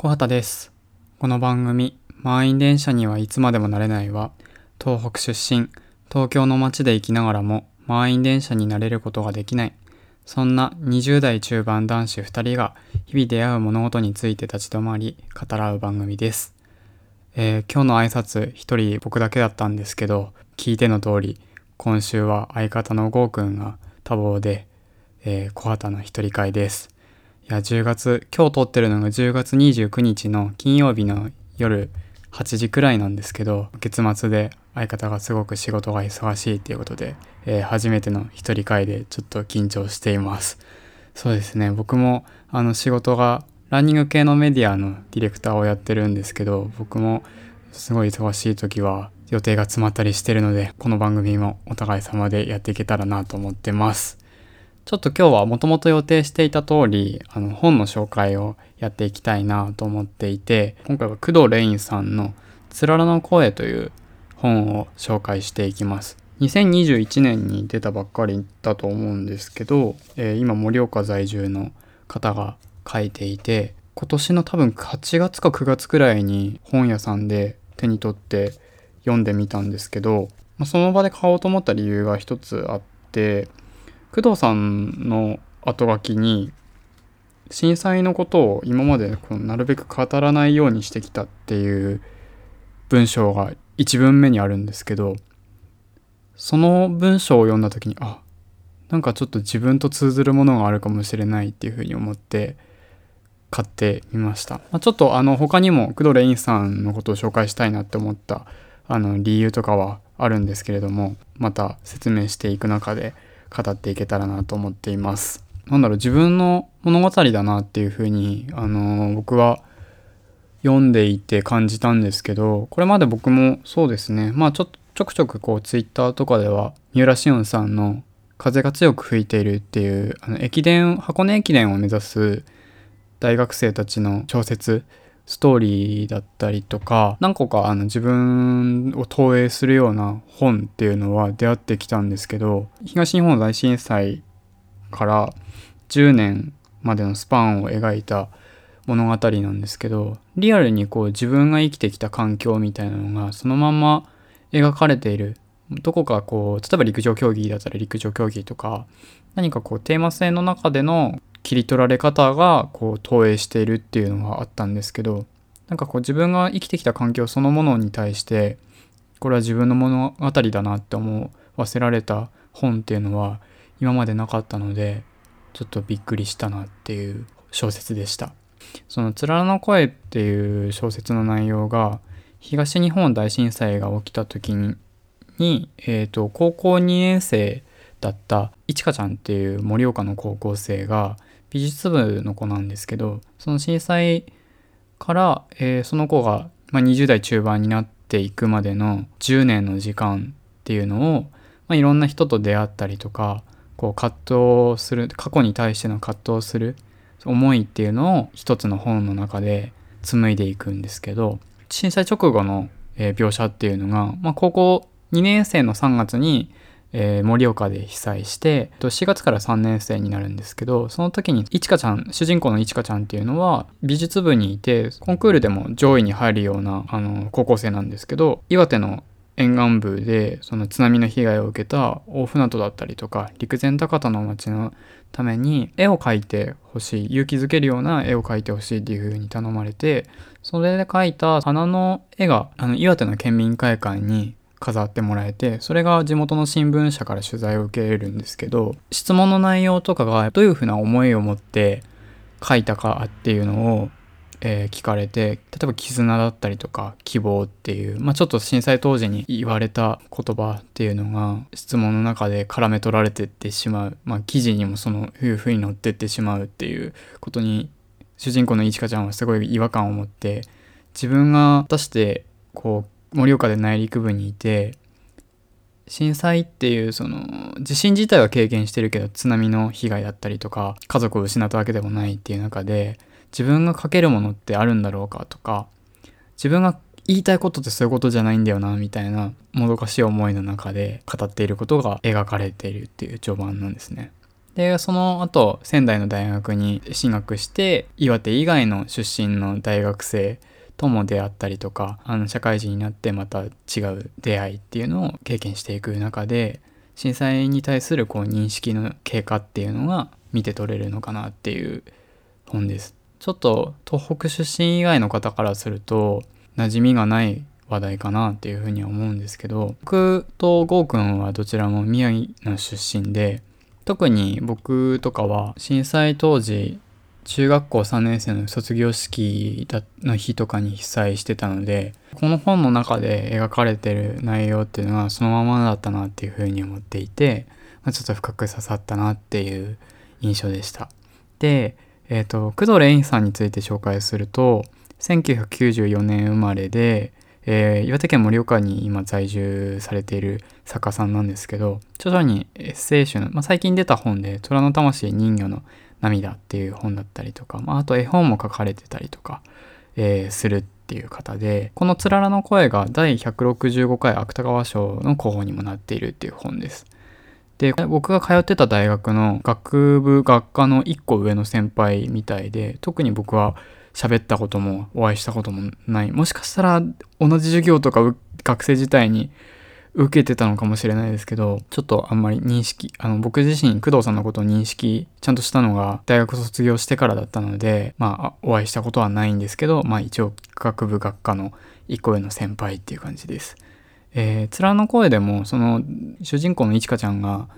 小畑です。この番組、満員電車にはいつまでもなれないは、東北出身、東京の街で生きながらも満員電車になれることができない。そんな20代中盤男子2人が日々出会う物事について立ち止まり語らう番組です。えー今日の挨拶一人僕だけだったんですけど、聞いての通り、今週は相方のゴーくんが多忙で、えー小畑の一人会です。いや、10月、今日撮ってるのが10月29日の金曜日の夜8時くらいなんですけど、月末で相方がすごく仕事が忙しいっていうことで、えー初めての一人会でちょっと緊張しています。そうですね、僕もあの仕事がランニング系のメディアのディレクターをやってるんですけど、僕もすごい忙しい時は予定が詰まったりしてるので、この番組もお互い様でやっていけたらなと思ってます。ちょっと今日はもともと予定していた通り、あの本の紹介をやっていきたいなと思っていて、今回は工藤レインさんのつららの声という本を紹介していきます。2021年に出たばっかりだと思うんですけど、えー今盛岡在住の方が書いていて、今年の多分8月か9月くらいに本屋さんで手に取って読んでみたんですけど、その場で買おうと思った理由が一つあって、工藤さんの後書きに震災のことを今までこうなるべく語らないようにしてきたっていう文章が一文目にあるんですけどその文章を読んだ時にあなんかちょっと自分と通ずるものがあるかもしれないっていうふうに思って買ってみました、まあ、ちょっとあの他にも工藤レインさんのことを紹介したいなって思ったあの理由とかはあるんですけれどもまた説明していく中で語っていけたらなと思っています。なんだろう自分の物語だなっていうふうに、あのー僕は読んでいて感じたんですけどこれまで僕もそうですねまあちょちょくちょくこうツイッターとかでは三浦紫音さんの「風が強く吹いている」っていうあの駅伝箱根駅伝を目指す大学生たちの小説ストーリーだったりとか何個かあの自分を投影するような本っていうのは出会ってきたんですけど東日本大震災から10年までのスパンを描いた物語なんですけどリアルにこう自分が生きてきた環境みたいなのがそのまま描かれている。どこかこう例えば陸上競技だったら陸上競技とか何かこうテーマ性の中での切り取られ方がこう投影しているっていうのがあったんですけどなんかこう自分が生きてきた環境そのものに対してこれは自分の物語だなって思わせられた本っていうのは今までなかったのでちょっとびっくりしたなっていう小説でした。その「つららの声」っていう小説の内容が東日本大震災が起きた時にに、えー、と高校2年生だったいちかちゃんっていう盛岡の高校生が美術部の子なんですけどその震災から、えーその子が、まあ、20代中盤になっていくまでの10年の時間っていうのを、まあ、いろんな人と出会ったりとかこう葛藤する過去に対しての葛藤する思いっていうのを一つの本の中で紡いでいくんですけど震災直後の、えー描写っていうのが、まあ、高校2年生の3月に、えー盛岡で被災して4月から3年生になるんですけどその時にいちかちゃん主人公のいちかちゃんっていうのは美術部にいてコンクールでも上位に入るようなあの高校生なんですけど岩手の沿岸部でその津波の被害を受けた大船渡だったりとか陸前高田の町のために絵を描いてほしい勇気づけるような絵を描いてほしいっていう風に頼まれてそれで描いた花の絵があの岩手の県民会館に飾ってもらえてそれが地元の新聞社から取材を受けれるんですけど質問の内容とかがどういう風な思いを持って書いたかっていうのを、えー聞かれて例えば絆だったりとか希望っていう、まあ、ちょっと震災当時に言われた言葉っていうのが質問の中で絡め取られてってしまう、まあ、記事にもそのいう風に載ってってしまうっていうことに主人公のいちかちゃんはすごい違和感を持って自分が果たしてこう盛岡で内陸部にいて震災っていうその地震自体は経験してるけど津波の被害だったりとか家族を失ったわけでもないっていう中で自分が書けるものってあるんだろうかとか自分が言いたいことってそういうことじゃないんだよなみたいなもどかしい思いの中で語っていることが描かれているっていう序盤なんですね。でその後仙台の大学に進学して岩手以外の出身の大学生とも出会ったりとかあの社会人になってまた違う出会いっていうのを経験していく中で震災に対するこう認識の経過っていうのが見て取れるのかなっていう本です。ちょっと東北出身以外の方からすると馴染みがない話題かなっていうふうには思うんですけど僕と郷くんはどちらも宮城の出身で特に僕とかは震災当時中学校3年生の卒業式の日とかに被災してたのでこの本の中で描かれてる内容っていうのはそのままだったなっていうふうに思っていて、まあ、ちょっと深く刺さったなっていう印象でした。で、え、ー、と工藤レインさんについて紹介すると1994年生まれでえー、岩手県盛岡に今在住されている作家さんなんですけど徐々にエッセイ集の、まあ、最近出た本で「虎の魂人魚の涙」っていう本だったりとか、まあ、あと絵本も書かれてたりとか、えー、するっていう方でこの「つららの声」が第165回芥川賞の候補にもなっているっていう本です。で僕が通ってた大学の学部学科の1個上の先輩みたいで特に僕は喋ったこともお会いしたこともないもしかしたら同じ授業とか学生時代に受けてたのかもしれないですけどちょっとあんまり認識あの僕自身工藤さんのことを認識ちゃんとしたのが大学卒業してからだったのでまあお会いしたことはないんですけどまあ一応学部学科の一個上の先輩っていう感じです。えー、面の声でもその主人公のいちかちゃんが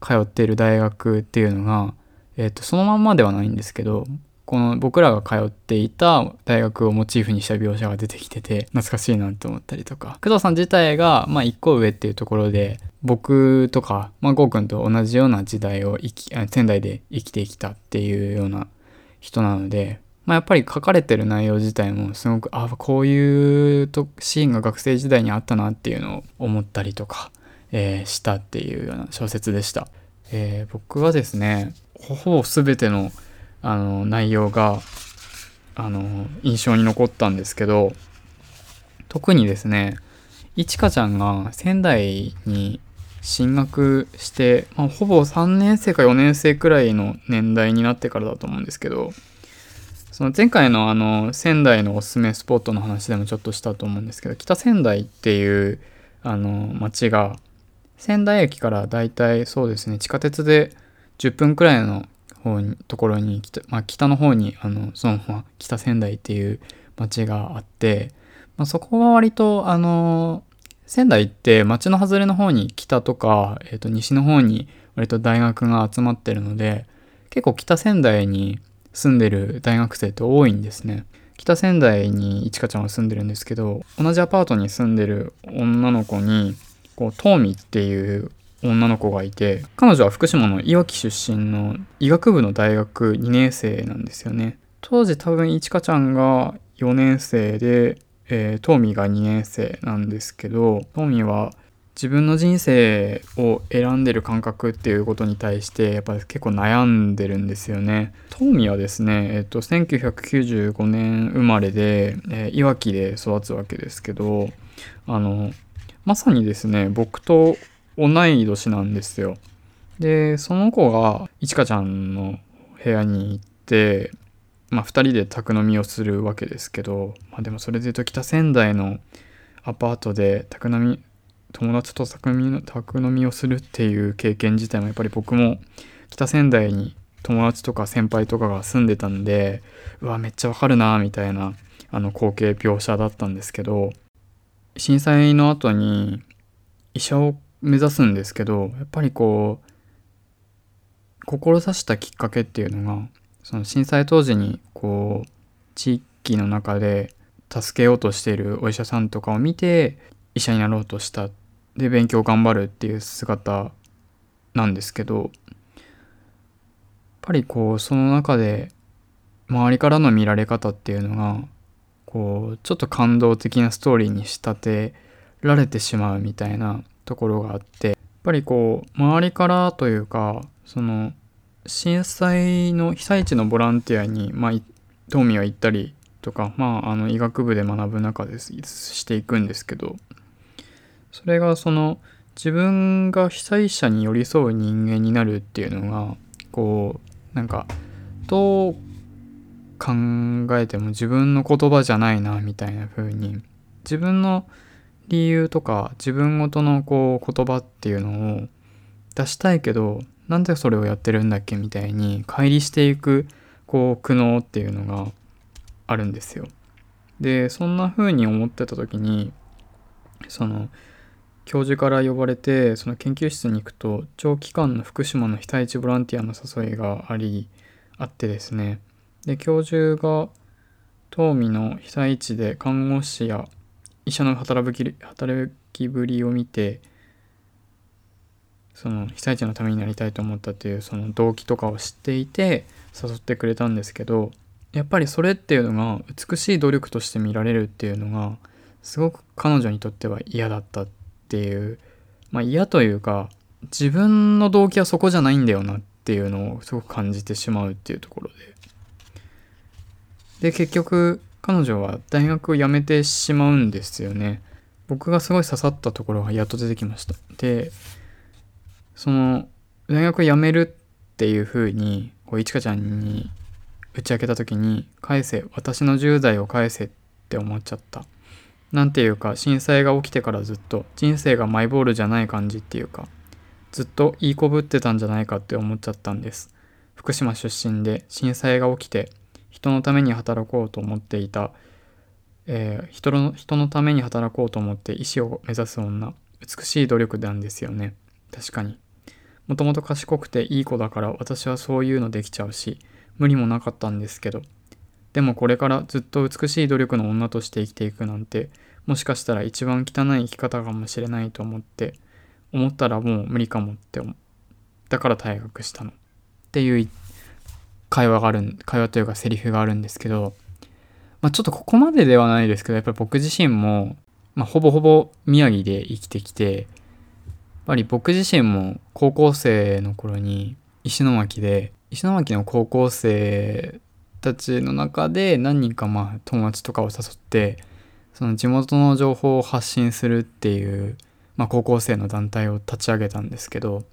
通っている大学っていうのが、えーとそのまんまではないんですけどこの僕らが通っていた大学をモチーフにした描写が出てきてて懐かしいなって思ったりとか工藤さん自体がまあ一個上っていうところで僕とか、まあ、ゴーくんと同じような時代を生き仙台で生きてきたっていうような人なので、まあ、やっぱり書かれてる内容自体もすごくあこういうとシーンが学生時代にあったなっていうのを思ったりとか、えー、したっていうような小説でした。えー、僕はですねほぼ全てのあの内容があの印象に残ったんですけど特にですねいちかちゃんが仙台に進学して、まあ、ほぼ3年生か4年生くらいの年代になってからだと思うんですけどその前回のあの仙台のおすすめスポットの話でもちょっとしたと思うんですけど北仙台っていうあの町が仙台駅からだいたいそうですね地下鉄で10分くらいの方にところに北,、まあ、北の方にあのその、まあ、北仙台っていう町があって、まあ、そこは割とあの仙台って町の外れの方に北とか、えー、と西の方に割と大学が集まってるので結構北仙台に住んでる大学生って多いんですね。北仙台にいちかちゃんは住んでるんですけど同じアパートに住んでる女の子にこうトーミっていう女の子がいて彼女は福島のいわき出身の医学部の大学2年生なんですよね当時多分いちかちゃんが4年生で、えー、トーミーが2年生なんですけどトーミーは自分の人生を選んでる感覚っていうことに対してやっぱり結構悩んでるんですよね。トーミーはですね、えっと、1995年生まれで、えー、いわきで育つわけですけどあのまさにですね僕と同い年なんですよ。で、その子が、いちかちゃんの部屋に行って、まあ、2人で宅飲みをするわけですけど、まあ、でもそれで言うと北仙台のアパートで宅飲み友達と宅飲み宅飲みをするっていう経験自体もやっぱり僕も北仙台に友達とか先輩とかが住んでたんでうわめっちゃわかるなみたいなあの光景描写だったんですけど震災の後に医者を目指すんですけどやっぱりこう志したきっかけっていうのがその震災当時にこう地域の中で助けようとしているお医者さんとかを見て医者になろうとした。で勉強頑張るっていう姿なんですけどやっぱりこうその中で周りからの見られ方っていうのがこうちょっと感動的なストーリーに仕立てられてしまうみたいなところがあってやっぱりこう周りからというかその震災の被災地のボランティアに、まあ、東美は行ったりとか、まあ、あの医学部で学ぶ中でしていくんですけどそれがその自分が被災者に寄り添う人間になるっていうのがこうなんかどう考えても自分の言葉じゃないなみたいな風に自分の理由とか自分ごとのこう言葉っていうのを出したいけどなんでそれをやってるんだっけみたいに乖離していくこう苦悩っていうのがあるんですよ。でそんな風に思ってた時にその教授から呼ばれてその研究室に行くと長期間の福島の被災地ボランティアの誘いがありあってですねで教授が東美の被災地で看護師や医者の働き働きぶりを見てその被災地のためになりたいと思ったっていうその動機とかを知っていて誘ってくれたんですけどやっぱりそれっていうのが美しい努力として見られるっていうのがすごく彼女にとっては嫌だったっていうまあ嫌というか自分の動機はそこじゃないんだよなっていうのをすごく感じてしまうっていうところで。で結局彼女は大学を辞めてしまうんですよね。僕がすごい刺さったところがやっと出てきました。でその大学辞めるっていう風にこういちかちゃんに打ち明けた時に「返せ私の10代を返せ」って思っちゃった。なんていうか震災が起きてからずっと人生がマイボールじゃない感じっていうかずっといいこぶってたんじゃないかって思っちゃったんです。福島出身で震災が起きて人のために働こうと思っていた、えー、人の人のために働こうと思って医師を目指す女。美しい努力なんですよね。確かに。もともと賢くていい子だから私はそういうのできちゃうし無理もなかったんですけど。でもこれからずっと美しい努力の女として生きていくなんてもしかしたら一番汚い生き方かもしれないと思って思ったらもう無理かもってだから退学したの。っていう会話がある会話というかセリフがあるんですけど、まあ、ちょっとここまでではないですけどやっぱり僕自身も、まあ、ほぼほぼ宮城で生きてきてやっぱり僕自身も高校生の頃に石巻で石巻の高校生たちの中で何人かまあ友達とかを誘ってその地元の情報を発信するっていう、まあ、高校生の団体を立ち上げたんですけど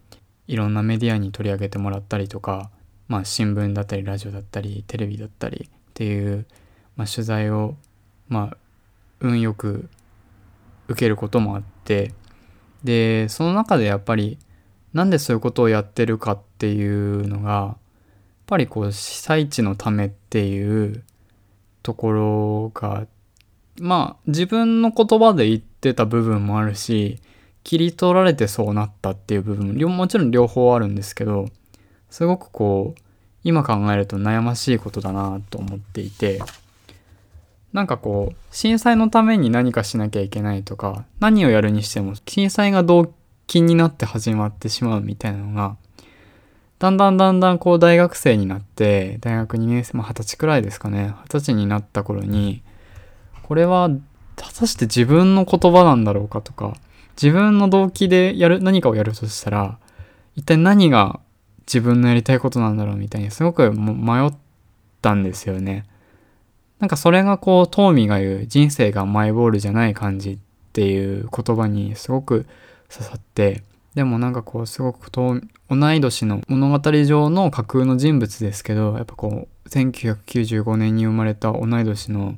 いろんなメディアに取り上げてもらったりとか、まあ、新聞だったりラジオだったりテレビだったりっていう、まあ、取材をまあ運よく受けることもあってでその中でやっぱりなんでそういうことをやってるかっていうのがやっぱりこう被災地のためっていうところがまあ自分の言葉で言ってた部分もあるし切り取られてそうなったっていう部分ももちろん両方あるんですけどすごくこう今考えると悩ましいことだなと思っていてなんかこう震災のために何かしなきゃいけないとか何をやるにしても震災が動機になって始まってしまうみたいなのがだんだんだんだんこう大学生になって大学2年生も二十歳くらいですかね二十歳になった頃にこれは果たして自分の言葉なんだろうかとか自分の動機でやる何かをやるとしたら一体何が自分のやりたいことなんだろうみたいにすごく迷ったんですよね。なんかそれがこうトーミが言う人生がマイボールじゃない感じっていう言葉にすごく刺さってでもなんかこうすごく同い年の物語上の架空の人物ですけどやっぱこう1995年に生まれた同い年の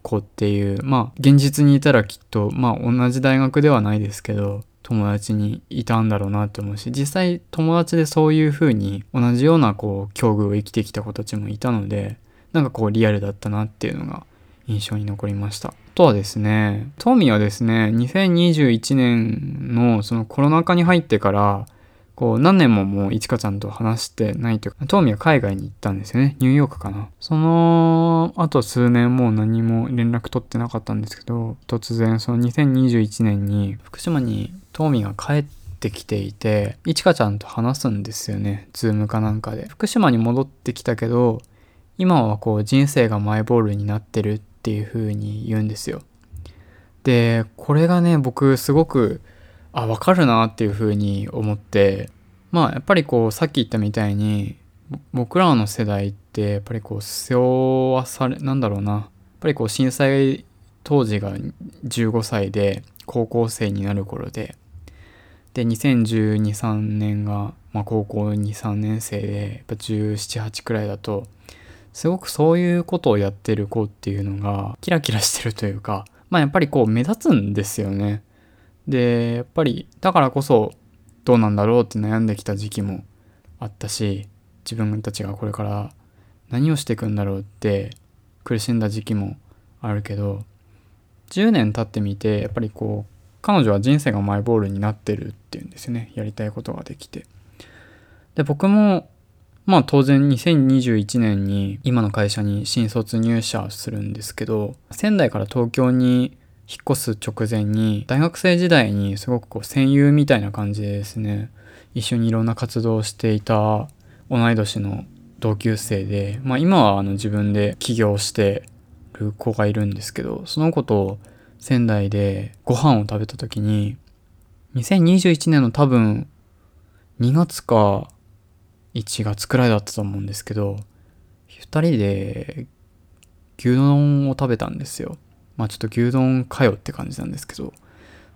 子っていうまあ現実にいたらきっとまあ同じ大学ではないですけど友達にいたんだろうなって思うし実際友達でそういう風に同じようなこう境遇を生きてきた子たちもいたのでなんかこうリアルだったなっていうのが印象に残りました。あとはですね、トーミーはですね、2021年のそのコロナ禍に入ってからこう何年ももういちかちゃんと話してないというか、トーミーは海外に行ったんですよね。ニューヨークかな。その後数年もう何も連絡取ってなかったんですけど、突然その2021年に福島にトーミーが帰ってきていて、いちかちゃんと話すんですよね。ズームかなんかで。福島に戻ってきたけど、今はこう人生がマイボールになってるっていう風に言うんですよ。で、これがね、僕すごくあ分かるなっていうふうに思ってまあやっぱりこうさっき言ったみたいに僕らの世代ってやっぱりこう背負わされなんだろうなやっぱりこう震災当時が15歳で高校生になる頃でで2012、3年がまあ、高校23年生でやっぱ1718くらいだとすごくそういうことをやってる子っていうのがキラキラしてるというかまあやっぱりこう目立つんですよね。でやっぱりだからこそどうなんだろうって悩んできた時期もあったし自分たちがこれから何をしていくんだろうって苦しんだ時期もあるけど10年経ってみてやっぱりこう彼女は人生がマイボールになってるっていうんですよね。やりたいことができて。で僕もまあ当然2021年に今の会社に新卒入社するんですけど仙台から東京に引っ越す直前に大学生時代にすごくこう戦友みたいな感じでですね一緒にいろんな活動をしていた同い年の同級生で、まあ、今はあの自分で起業してる子がいるんですけどその子と仙台でご飯を食べた時に2021年の多分2月か1月くらいだったと思うんですけど2人で牛丼を食べたんですよ。まあちょっと牛丼かよって感じなんですけど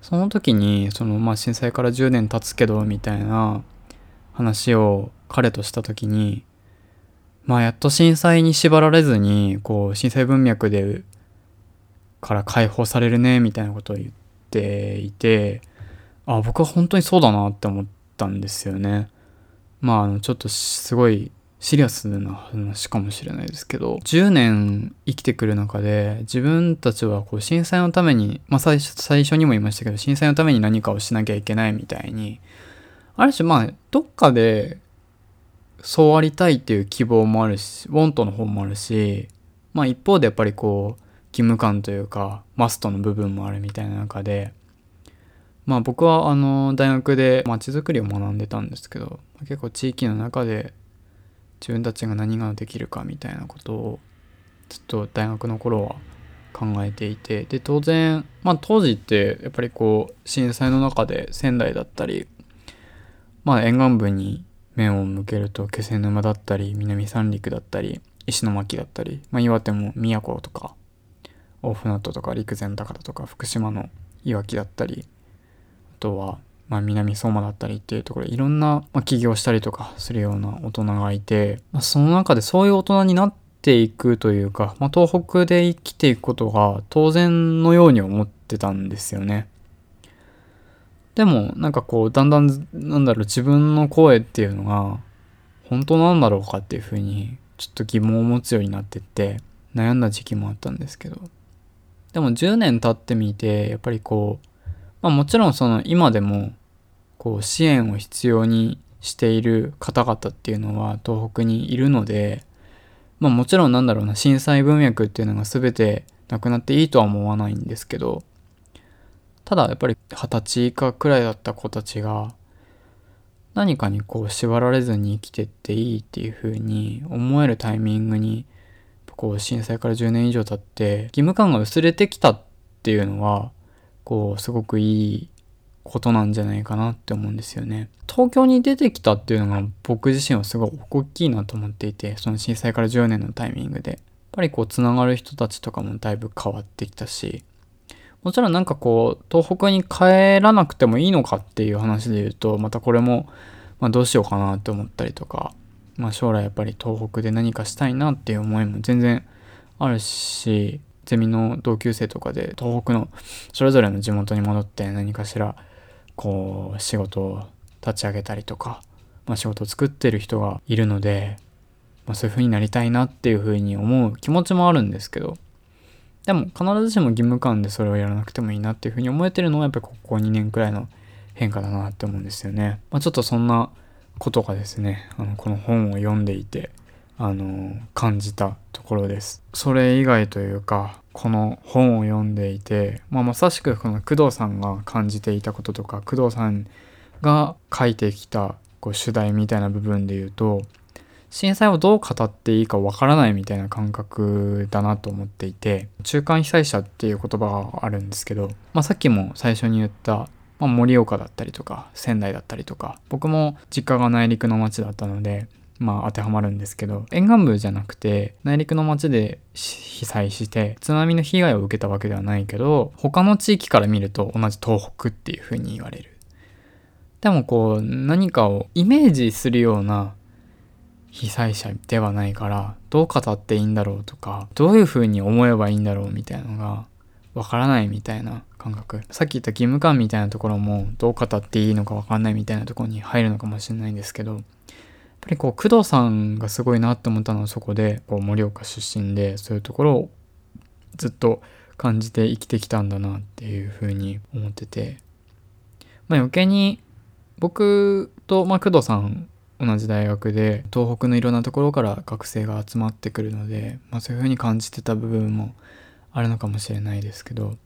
その時にそのまあ震災から10年経つけどみたいな話を彼とした時にまあやっと震災に縛られずにこう震災文脈でから解放されるねみたいなことを言っていてあ僕は本当にそうだなって思ったんですよね。まああのちょっとすごいシリアスな話かもしれないですけど10年生きてくる中で自分たちはこう震災のために、まあ最初、最初にも言いましたけど震災のために何かをしなきゃいけないみたいにある種まあどっかでそうありたいっていう希望もあるしウォントの方もあるしまあ一方でやっぱりこう義務感というかマストの部分もあるみたいな中でまあ僕はあの大学で街づくりを学んでたんですけど結構地域の中で自分たちが何ができるかみたいなことをずっと大学の頃は考えていてで当然まあ当時ってやっぱりこう震災の中で仙台だったりまあ沿岸部に面を向けると気仙沼だったり南三陸だったり石巻だったり、まあ、岩手も宮古とか大船渡とか陸前高田とか福島のいわきだったりあとはま南相馬だったりっていうところいろんな、ま、起業したりとかするような大人がいて、まあ、その中でそういう大人になっていくというか、まあ、東北で生きていくことが当然のように思ってたんですよね。でもなんかこうだんだんなんだろう自分の声っていうのが本当なんだろうかっていうふうにちょっと疑問を持つようになってって悩んだ時期もあったんですけどでも10年経ってみてやっぱりこう、まあ、もちろんその今でもこう支援を必要にしている方々っていうのは東北にいるので、まあ、もちろんなんだろうな震災文脈っていうのが全てなくなっていいとは思わないんですけどただやっぱり二十歳以下くらいだった子たちが何かにこう縛られずに生きてっていいっていう風に思えるタイミングにこう震災から10年以上経って義務感が薄れてきたっていうのはこうすごくいいことなんじゃないかなって思うんですよね。東京に出てきたっていうのが僕自身はすごい大きいなと思っていてその震災から10年のタイミングでやっぱりこうつながる人たちとかもだいぶ変わってきたしもちろんなんかこう東北に帰らなくてもいいのかっていう話で言うとまたこれもまあどうしようかなって思ったりとかまあ、将来やっぱり東北で何かしたいなっていう思いも全然あるしゼミの同級生とかで東北のそれぞれの地元に戻って何かしらこう仕事を立ち上げたりとか、まあ、仕事を作ってる人がいるので、まあ、そういう風になりたいなっていう風に思う気持ちもあるんですけどでも必ずしも義務感でそれをやらなくてもいいなっていう風に思えてるのはやっぱりここ2年くらいの変化だなって思うんですよね。まあ、ちょっとそんなことがですねあのこの本を読んでいてあの感じたところです。それ以外というかこの本を読んでいて、まあ、まさしくこの工藤さんが感じていたこととか工藤さんが書いてきたこう主題みたいな部分で言うと震災をどう語っていいかわからないみたいな感覚だなと思っていて中間被災者っていう言葉があるんですけど、まあ、さっきも最初に言ったまあ、盛岡だったりとか仙台だったりとか僕も実家が内陸の町だったのでまあ当てはまるんですけど沿岸部じゃなくて内陸の町で被災して津波の被害を受けたわけではないけど他の地域から見ると同じ東北っていう風に言われる。でもこう何かをイメージするような被災者ではないからどう語っていいんだろうとかどういうふうに思えばいいんだろうみたいなのがわからないみたいな感覚。さっき言った義務感みたいなところもどう語っていいのかわかんないみたいなところに入るのかもしれないんですけどやっぱりこう工藤さんがすごいなって思ったのはそこでこう盛岡出身でそういうところをずっと感じて生きてきたんだなっていうふうに思ってて。まあ余計に僕と、まあ、工藤さん同じ大学で東北のいろんなところから学生が集まってくるので、まあ、そういうふうに感じてた部分もあるのかもしれないですけど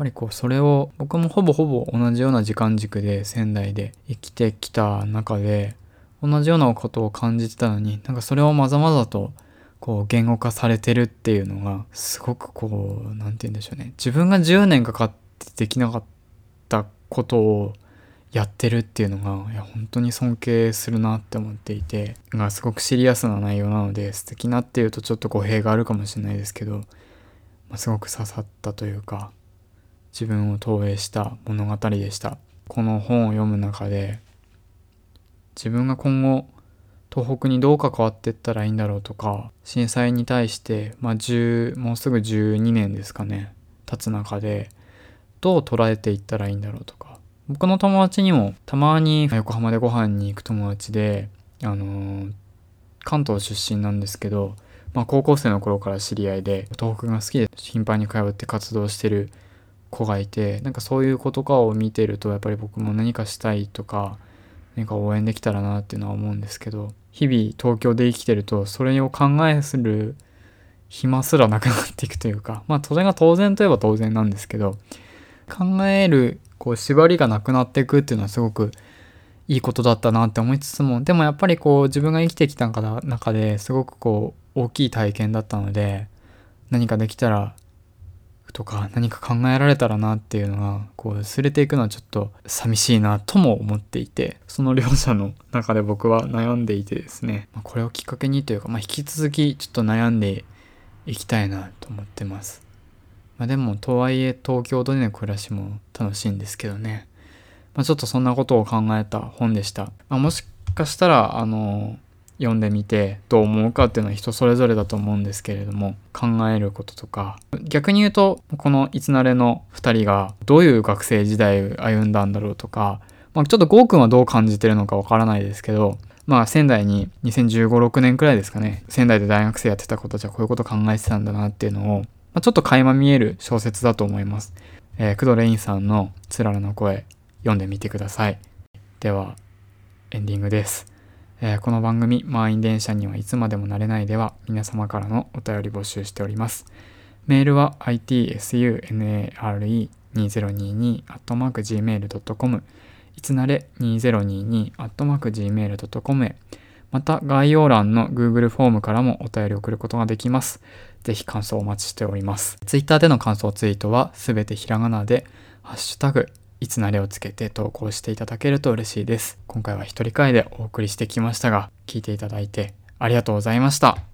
ぱりこうそれを僕もほぼほぼ同じような時間軸で仙台で生きてきた中で同じようなことを感じてたのになんかそれをまざまざとこう言語化されてるっていうのがすごくこう何て言うんでしょうね。自分が10年かかってできなかったことをやってるっていうのがいや本当に尊敬するなって思っていてがすごくシリアスな内容なので素敵なっていうとちょっと語弊があるかもしれないですけど、まあ、すごく刺さったというか自分を投影した物語でした。この本を読む中で自分が今後東北にどう関わっていったらいいんだろうとか震災に対して、まあ、10もうすぐ12年ですかね経つ中でどう捉えていったらいいんだろうとか。僕の友達にもたまに横浜でご飯に行く友達で、あのー、関東出身なんですけど、まあ、高校生の頃から知り合いで東北が好きで頻繁に通って活動してる子がいてなんかそういう子とかを見てるとやっぱり僕も何かしたいとか何か応援できたらなっていうのは思うんですけど日々東京で生きてるとそれを考えする暇すらなくなっていくというかまあそれが当然といえば当然なんですけど考えるこう縛りがなくなっていくっていうのはすごくいいことだったなって思いつつもでもやっぱりこう自分が生きてきた中ですごくこう大きい体験だったので何かできたらとか何か考えられたらなっていうのがこう薄れていくのはちょっと寂しいなとも思っていてその両者の中で僕は悩んでいてですね、まあ、これをきっかけにというか、まあ、引き続きちょっと悩んでいきたいなと思ってます。まあ、でもとはいえ東京での暮らしも楽しいんですけどね、まあ、ちょっとそんなことを考えた本でした、まあ、もしかしたらあの読んでみてどう思うかっていうのは人それぞれだと思うんですけれども考えることとか逆に言うとこのいつなれの2人がどういう学生時代を歩んだんだろうとか、まあ、ちょっとゴーくんはどう感じてるのかわからないですけどまあ仙台に2015、6年くらいですかね仙台で大学生やってた子たちはこういうこと考えてたんだなっていうのをまあ、ちょっと垣間見える小説だと思います。えー、工藤レインさんのつららの声読んでみてください。では、エンディングです。えー、この番組、満員電車にはいつまでもなれないでは、皆様からのお便り募集しております。メールは itsunare2022-gmail.com いつなれ 2022-gmail.com へまた概要欄の Google フォームからもお便り送ることができます。ぜひ感想をお待ちしております。Twitter での感想ツイートはすべてひらがなで、ハッシュタグ、いつなれをつけて投稿していただけると嬉しいです。今回は一人会でお送りしてきましたが、聞いていただいてありがとうございました。